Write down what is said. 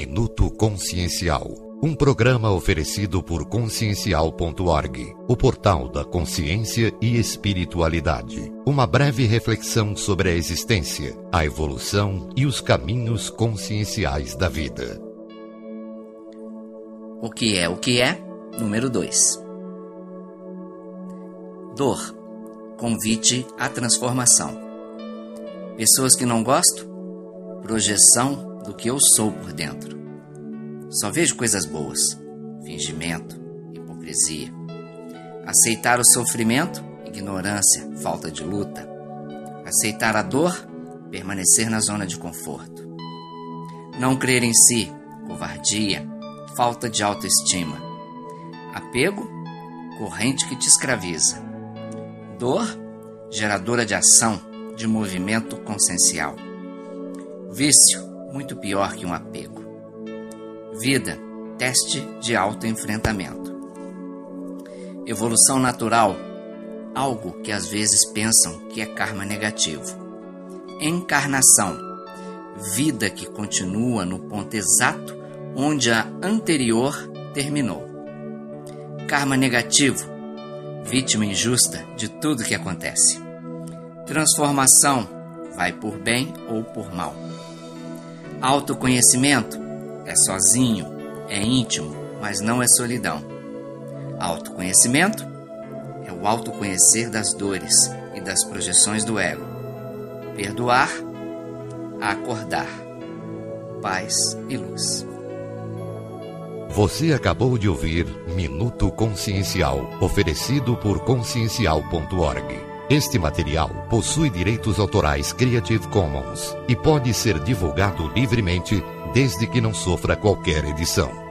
Minuto Consciencial. Um programa oferecido por consciencial.org, o portal da consciência e espiritualidade. Uma breve reflexão sobre a existência, a evolução e os caminhos conscienciais da vida. O que é o que é? Número 2. Dor. Convite à transformação. Pessoas que não gosto? Projeção do que eu sou por dentro. Só vejo coisas boas. Fingimento, hipocrisia. Aceitar o sofrimento? Ignorância, falta de luta. Aceitar a dor? Permanecer na zona de conforto. Não crer em si? Covardia, falta de autoestima. Apego? Corrente que te escraviza. Dor? Geradora de ação, de movimento consciencial. Vício? Muito pior que um apego. Vida, teste de autoenfrentamento. Evolução natural, algo que às vezes pensam que é karma negativo. Encarnação, vida que continua no ponto exato onde a anterior terminou. Karma negativo, vítima injusta de tudo que acontece. Transformação, vai por bem ou por mal. Autoconhecimento é sozinho, é íntimo, mas não é solidão. Autoconhecimento é o autoconhecer das dores e das projeções do ego. Perdoar, acordar. Paz e luz. Você acabou de ouvir Minuto Consciencial, oferecido por consciencial.org. Este material possui direitos autorais Creative Commons e pode ser divulgado livremente desde que não sofra qualquer edição.